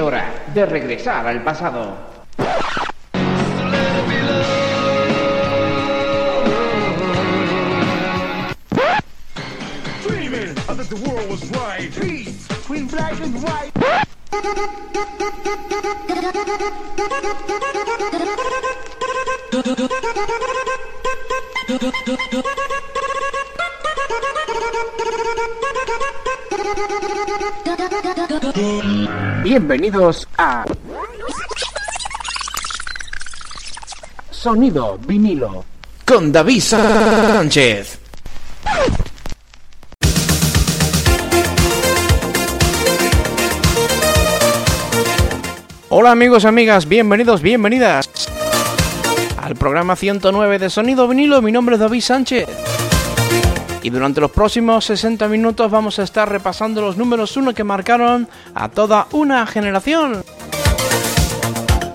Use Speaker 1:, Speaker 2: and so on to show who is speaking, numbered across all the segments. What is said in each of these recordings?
Speaker 1: Hora de regresar al pasado. Bienvenidos a Sonido vinilo
Speaker 2: con David Sánchez. Hola amigos amigas, bienvenidos, bienvenidas al programa 109 de Sonido vinilo. Mi nombre es David Sánchez. Y durante los próximos 60 minutos vamos a estar repasando los números 1 que marcaron a toda una generación.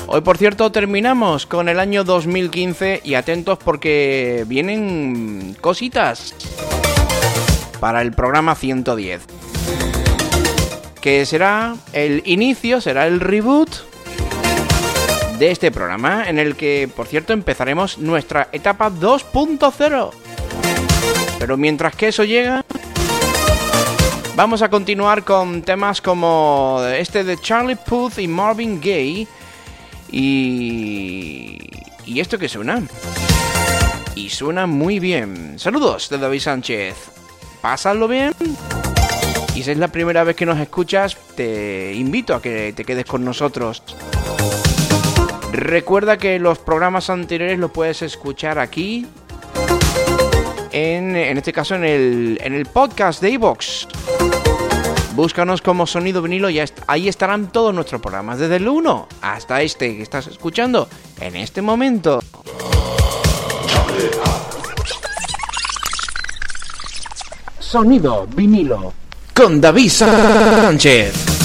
Speaker 2: Hoy por cierto terminamos con el año 2015 y atentos porque vienen cositas para el programa 110. Que será el inicio, será el reboot de este programa en el que por cierto empezaremos nuestra etapa 2.0. Pero mientras que eso llega, vamos a continuar con temas como este de Charlie Puth y Marvin Gaye. Y... ¿Y esto que suena? Y suena muy bien. Saludos de David Sánchez. Pásalo bien. Y si es la primera vez que nos escuchas, te invito a que te quedes con nosotros. Recuerda que los programas anteriores los puedes escuchar aquí en, en este caso en el, en el podcast de iVox. Búscanos como Sonido Vinilo y ahí estarán todos nuestros programas, desde el 1 hasta este que estás escuchando en este momento.
Speaker 1: Sonido vinilo
Speaker 2: con David Sánchez.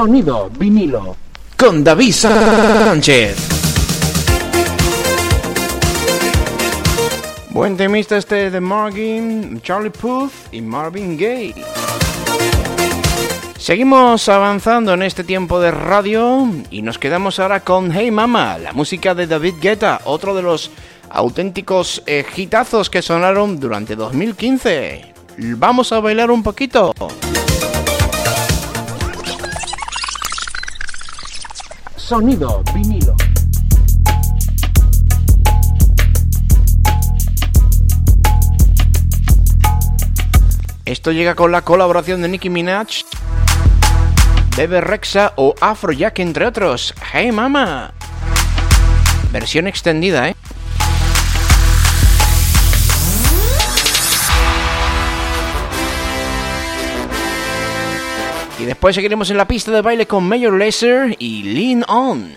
Speaker 1: Sonido vinilo.
Speaker 2: Con David Sánchez. Buen temista este de Marvin, Charlie Puth y Marvin Gaye. Seguimos avanzando en este tiempo de radio y nos quedamos ahora con Hey Mama, la música de David Guetta, otro de los auténticos eh, hitazos que sonaron durante 2015. Vamos a bailar un poquito.
Speaker 1: Sonido vinilo.
Speaker 2: Esto llega con la colaboración de Nicki Minaj, Bebe Rexa o Afrojack, entre otros. ¡Hey Mama! Versión extendida, ¿eh? Después seguiremos en la pista de baile con Major Lazer y Lean On.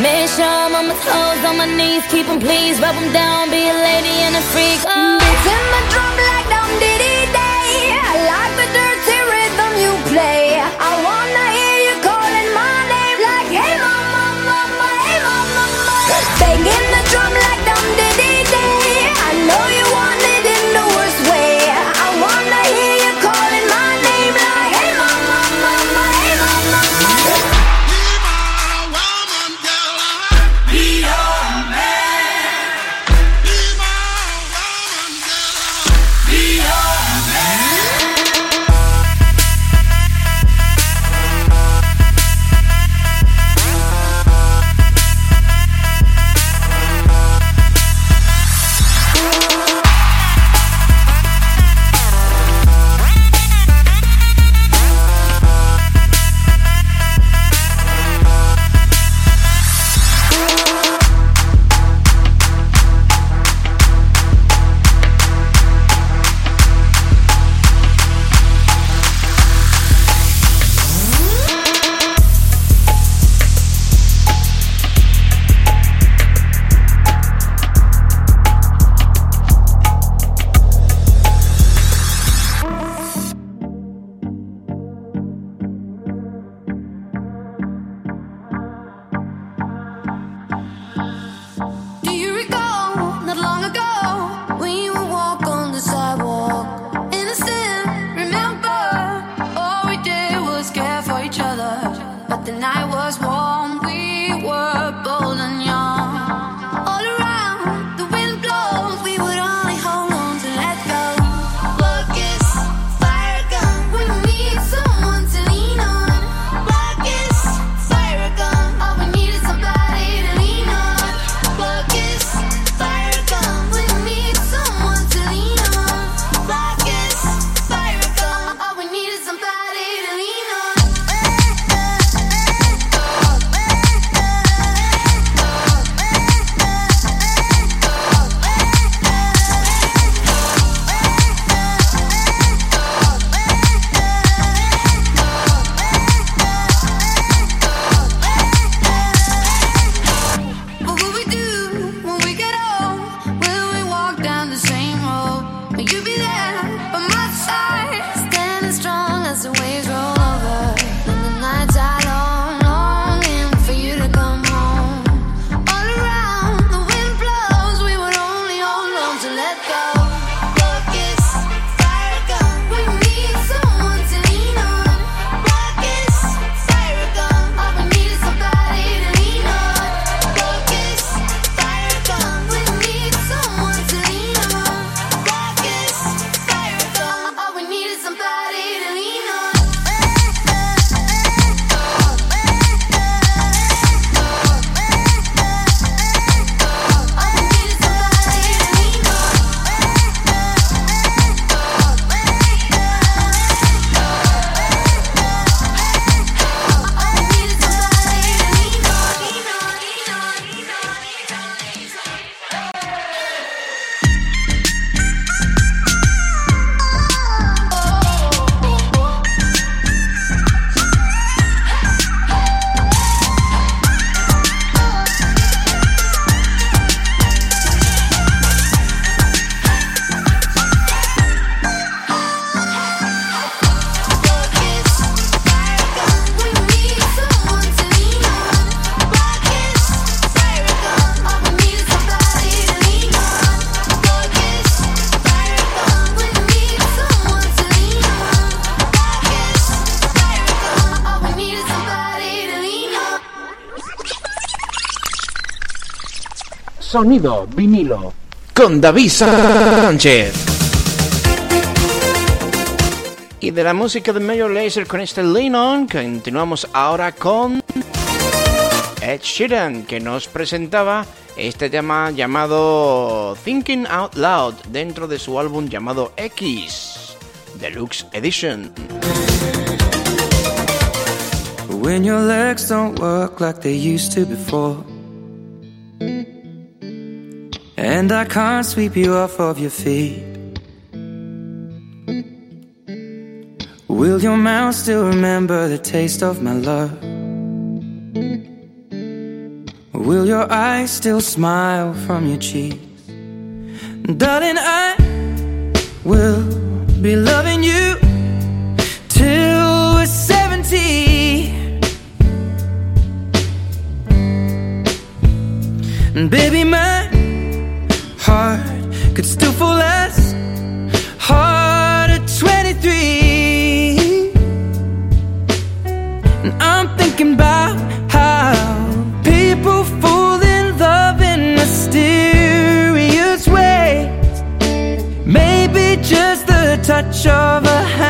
Speaker 3: Make sure I'm on my toes, on my knees, keep 'em please, rub 'em down, be a lady and a freak. Oh. Beating my drum
Speaker 1: Sonido vinilo.
Speaker 2: Con David Sánchez. Y de la música de Major Laser con este Lean On, continuamos ahora con Ed Sheeran, que nos presentaba este tema llamado Thinking Out Loud dentro de su álbum llamado X Deluxe Edition.
Speaker 4: When your legs don't work like they used to before. And I can't sweep you off of your feet. Will your mouth still remember the taste of my love? Will your eyes still smile from your cheeks? Darling, I will be loving you till we're 70. And baby, my heart could still fall less hard at 23. And I'm thinking about how people fall in love in mysterious ways. Maybe just the touch of a hand.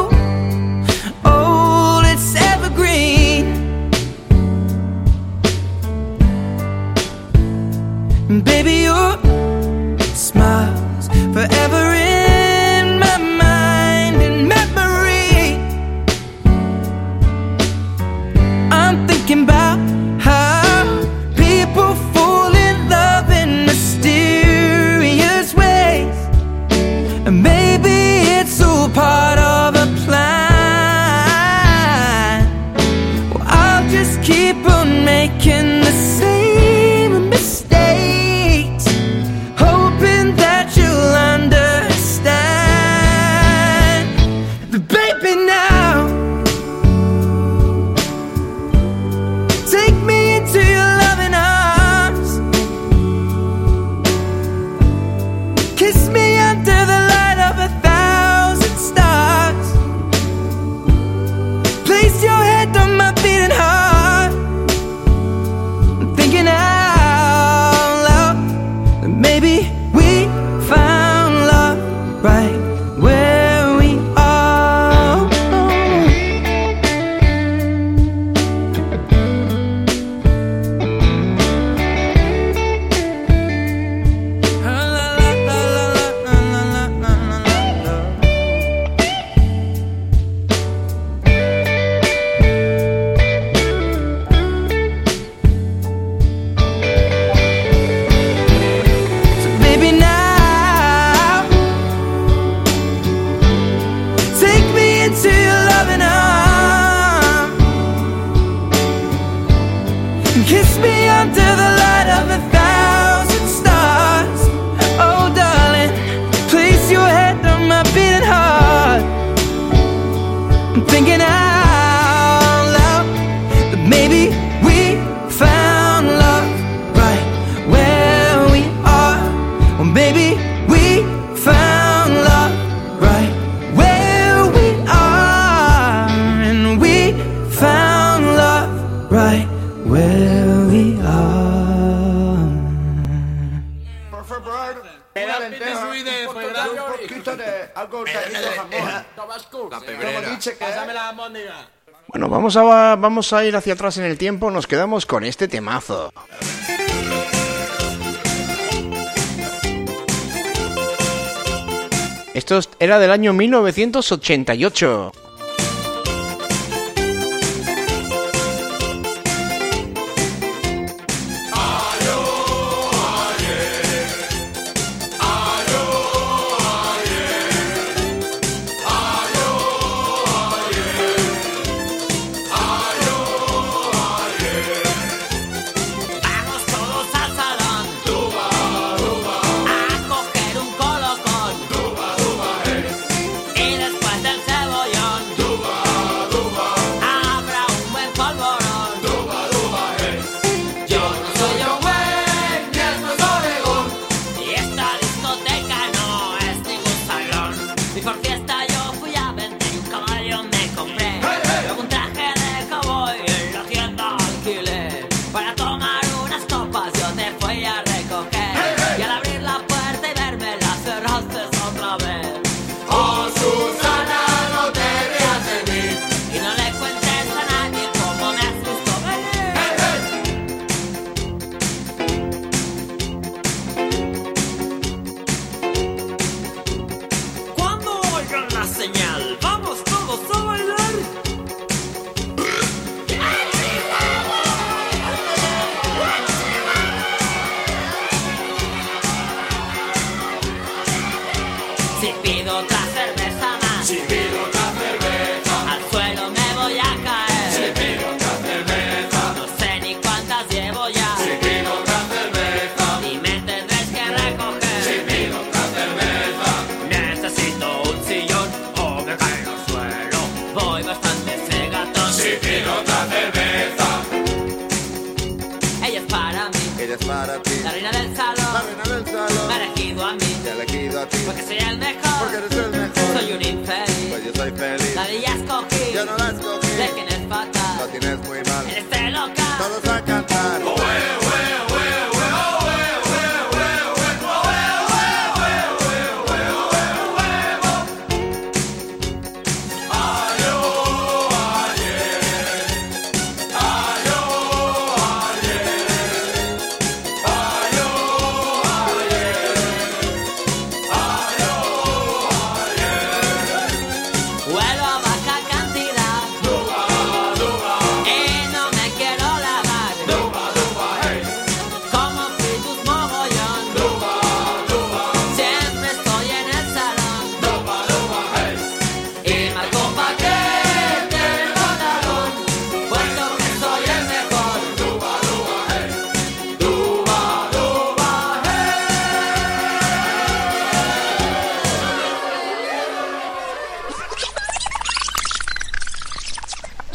Speaker 4: kiss me under the light of a thousand stars. Oh, darling, place your head on my beating heart. I'm thinking
Speaker 5: I.
Speaker 6: Bueno, vamos a, vamos a ir hacia atrás en el tiempo. Nos quedamos con este temazo. Esto era del año 1988.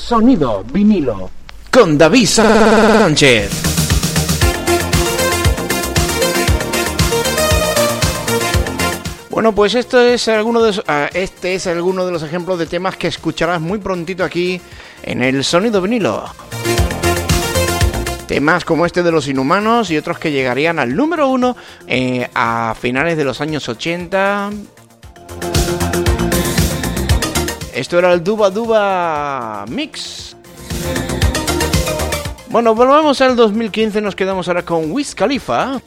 Speaker 7: Sonido vinilo.
Speaker 2: Con David Sánchez. Bueno, pues esto es alguno de, ah, este es alguno de los ejemplos de temas que escucharás muy prontito aquí en el Sonido vinilo. Temas como este de los inhumanos y otros que llegarían al número uno eh, a finales de los años 80. Esto era el Duba Duba Mix. Bueno, volvemos al 2015, nos quedamos ahora con Wiz Khalifa.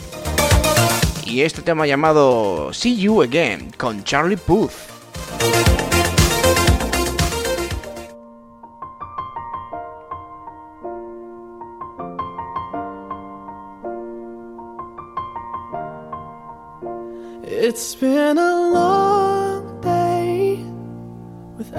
Speaker 2: Y este tema llamado See You Again con Charlie Puth.
Speaker 8: It's been a long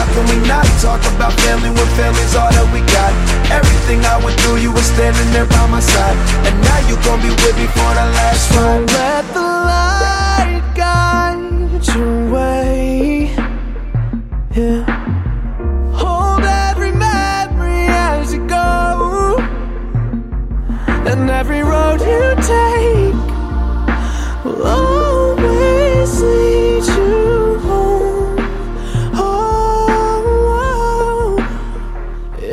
Speaker 9: How can we not talk about family when family's all that we got? Everything I went through, you were standing there by my side, and now you gon' be with me for the last ride.
Speaker 8: Don't let the light guide your way. Yeah. Hold every memory as you go, and every road you take will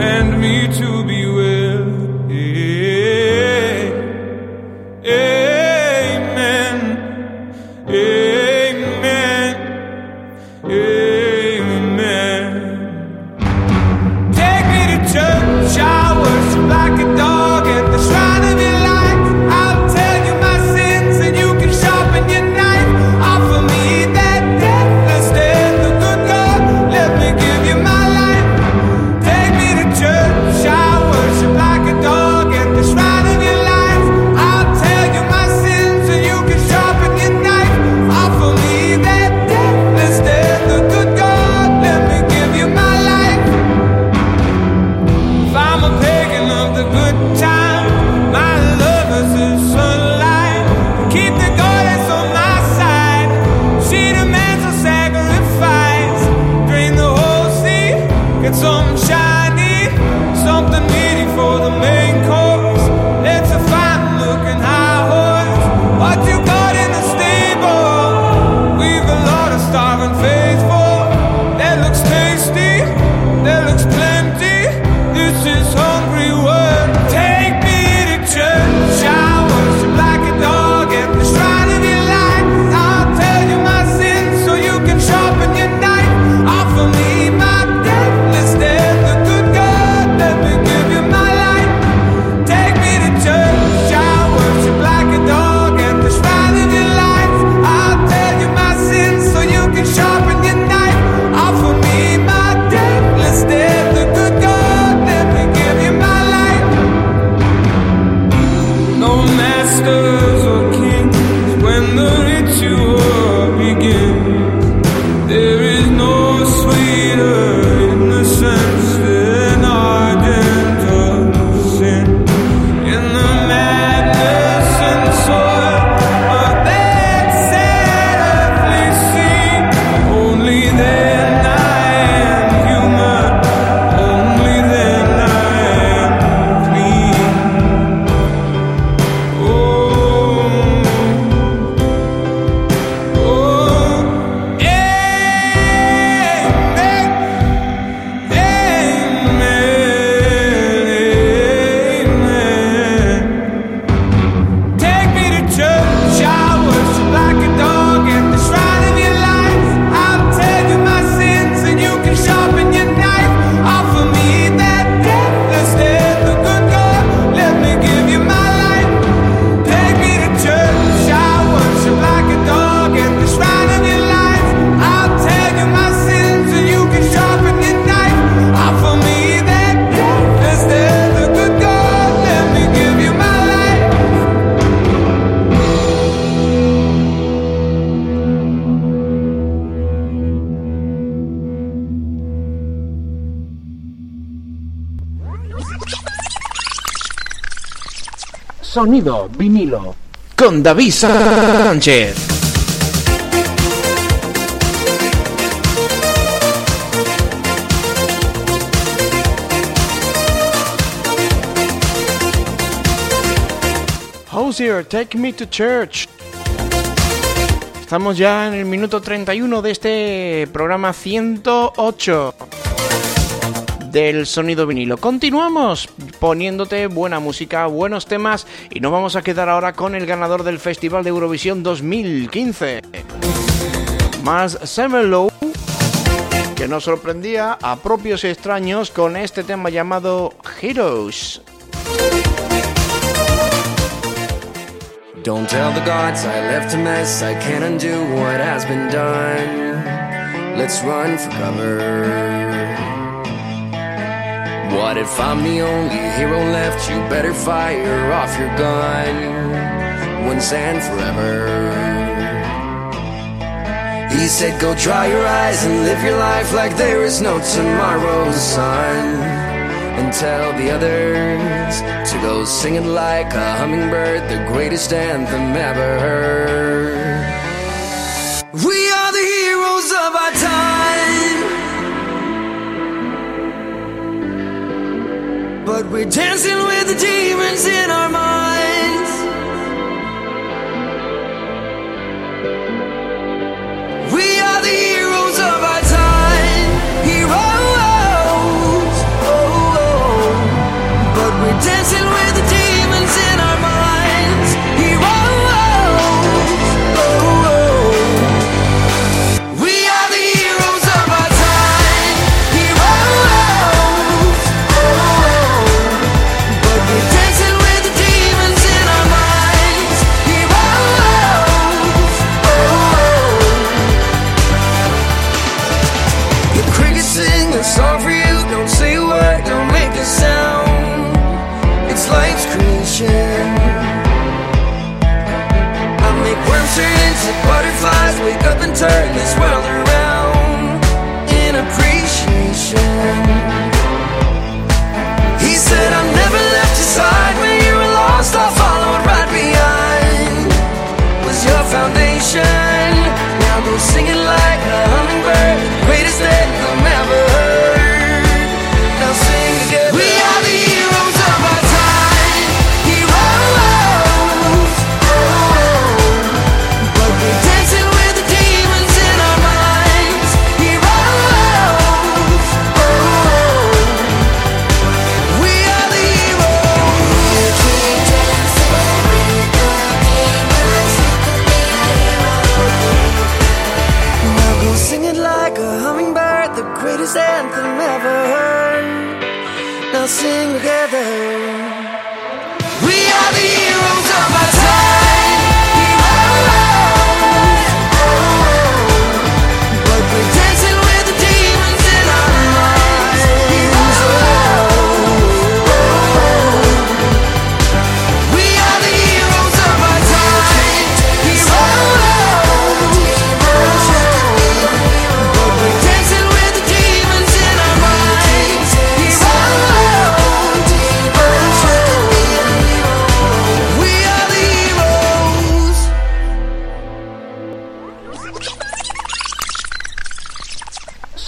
Speaker 10: and me to be
Speaker 1: sonido vinilo.
Speaker 2: Con David Sánchez. Housier, take me to church. Estamos ya en el minuto 31 de este programa 108 del sonido vinilo. Continuamos poniéndote buena música, buenos temas y nos vamos a quedar ahora con el ganador del Festival de Eurovisión 2015. Más Semelow, que nos sorprendía a propios extraños con este tema llamado Heroes.
Speaker 11: Don't tell the gods I left a mess, I can't undo what has been done. Let's run for. What if I'm the only hero left? You better fire off your gun once and forever. He said, Go dry your eyes and live your life like there is no tomorrow, sun. And tell the others to go singing like a hummingbird, the greatest anthem ever heard. We're dancing with the demons in our minds.
Speaker 4: We are the heroes of our time. Heroes. Oh, oh. oh. But we're dancing with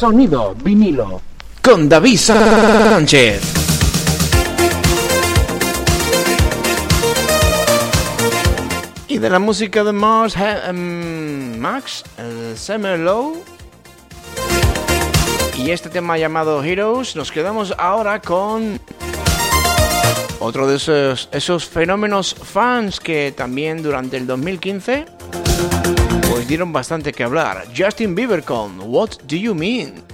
Speaker 1: Sonido vinilo.
Speaker 2: Con David Sánchez. Y de la música de Mars, um, Max, uh, Y este tema llamado Heroes, nos quedamos ahora con otro de esos, esos fenómenos fans que también durante el 2015 dieron bastante que hablar. Justin Bieber con What Do You Mean?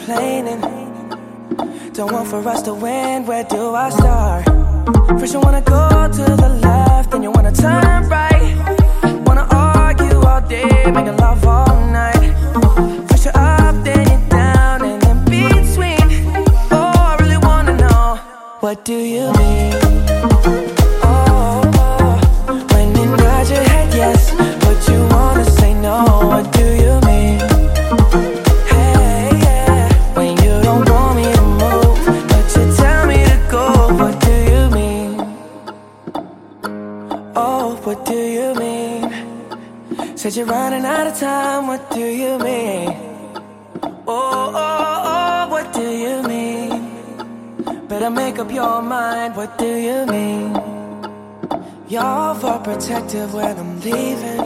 Speaker 4: complaining. Don't want for us to protective when I'm leaving.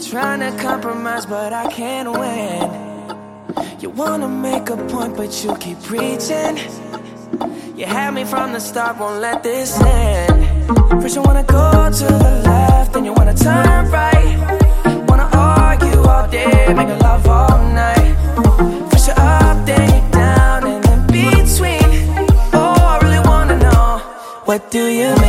Speaker 4: Trying to compromise, but I can't win. You wanna make a point, but you keep preaching. You had me from the start, won't let this end. First, you wanna go to the left, then you wanna turn right. Wanna argue all day, make love all night. First, you're up, then you're down, and in between. Oh, I really wanna know what do
Speaker 12: you mean?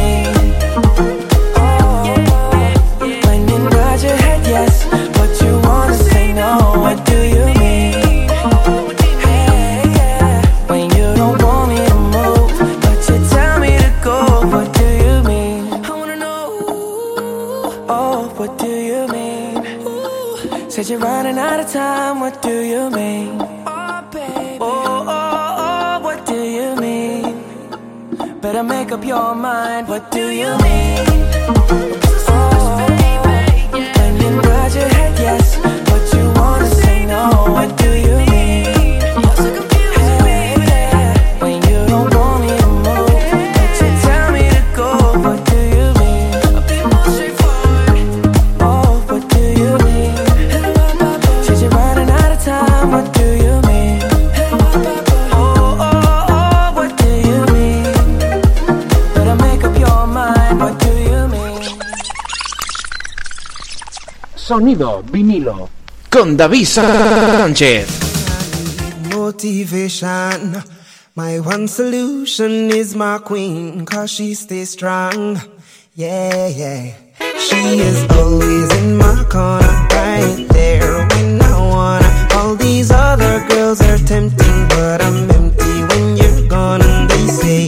Speaker 12: up your mind. What do you mean?
Speaker 13: Sonido vinilo.
Speaker 2: Con David Sánchez.
Speaker 14: Motivation. My one solution is my queen, cause she stays strong. Yeah, yeah. She is always in my corner, right there when I wanna. All these other girls are tempting, but I'm empty when you're gone. And they say,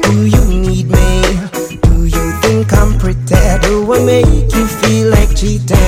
Speaker 14: Do you need me? Do you think I'm pretty? Do I make you feel like cheating?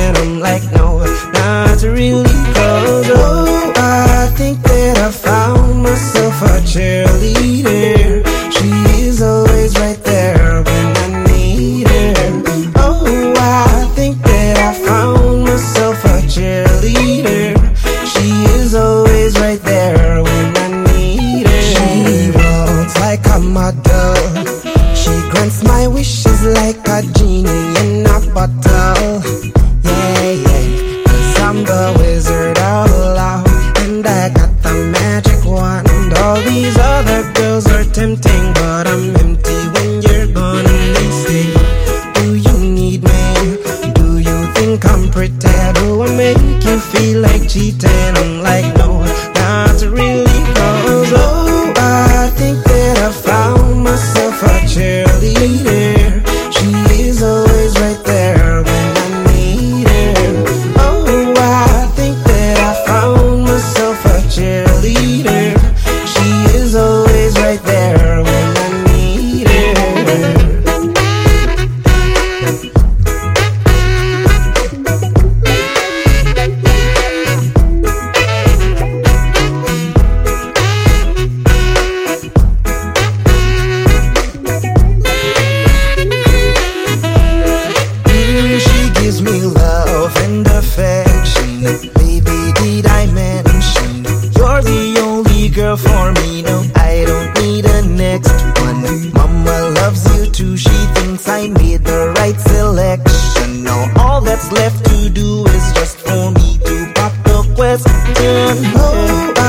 Speaker 14: Oh, oh, oh.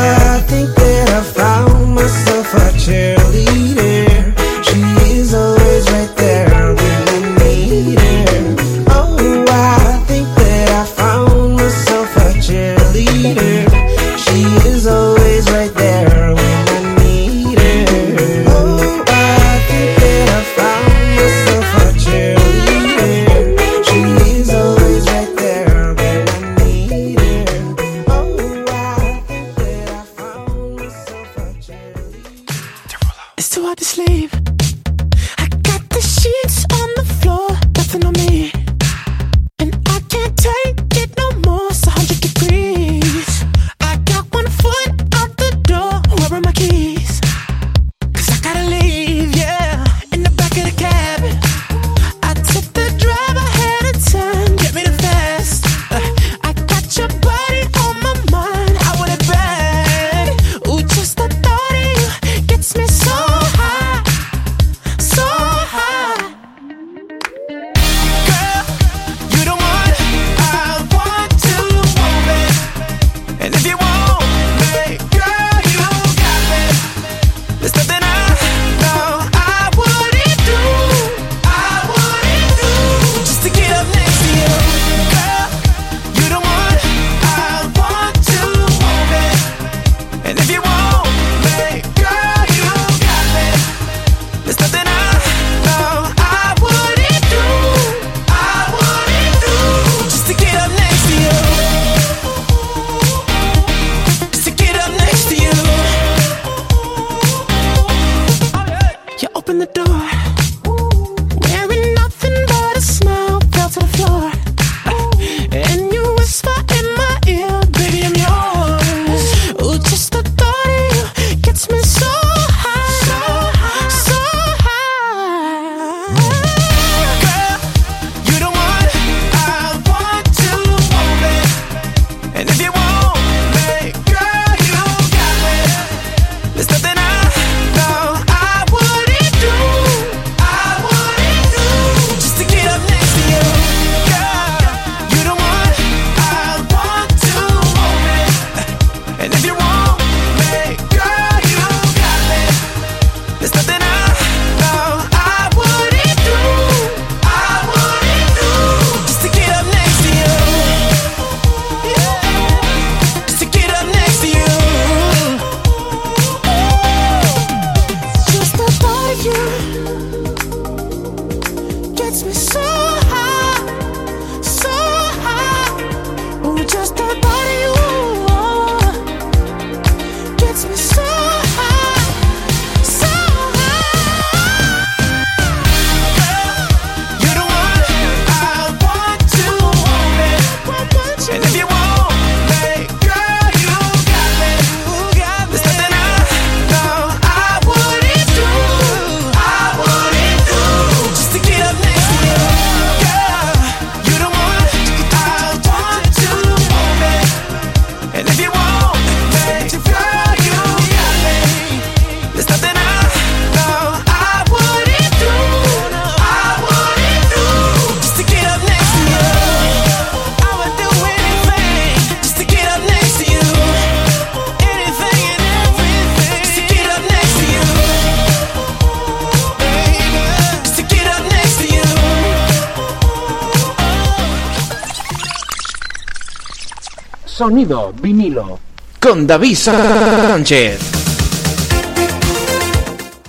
Speaker 1: Sonido vinilo.
Speaker 2: Con David Sánchez.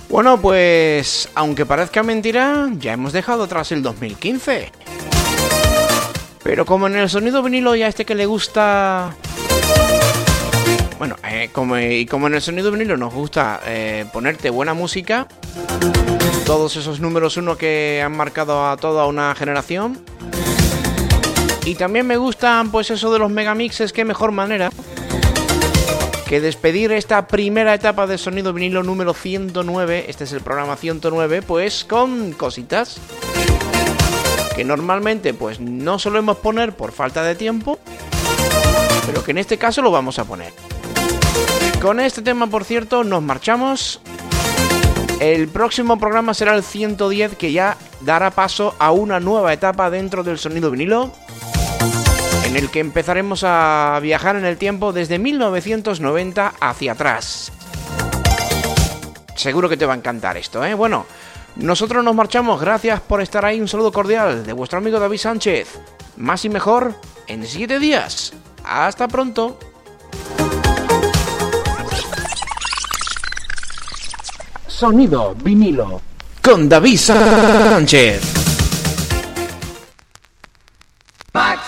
Speaker 2: Bueno, pues aunque parezca mentira, ya hemos dejado atrás el 2015. Pero como en el sonido vinilo ya este que le gusta... Bueno, eh, como, y como en el sonido vinilo nos gusta eh, ponerte buena música, todos esos números uno que han marcado a toda una generación. Y también me gustan pues eso de los megamixes, qué mejor manera que despedir esta primera etapa de sonido vinilo número 109, este es el programa 109, pues con cositas que normalmente pues no solemos poner por falta de tiempo, pero que en este caso lo vamos a poner. Con este tema, por cierto, nos marchamos. El próximo programa será el 110 que ya dará paso a una nueva etapa dentro del sonido vinilo el que empezaremos a viajar en el tiempo desde 1990 hacia atrás. Seguro que te va a encantar esto, ¿eh? Bueno, nosotros nos marchamos, gracias por estar ahí, un saludo cordial de vuestro amigo David Sánchez. Más y mejor en 7 días. Hasta pronto.
Speaker 1: Sonido vinilo.
Speaker 2: Con David Sánchez.
Speaker 4: Max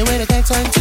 Speaker 4: Me with a text on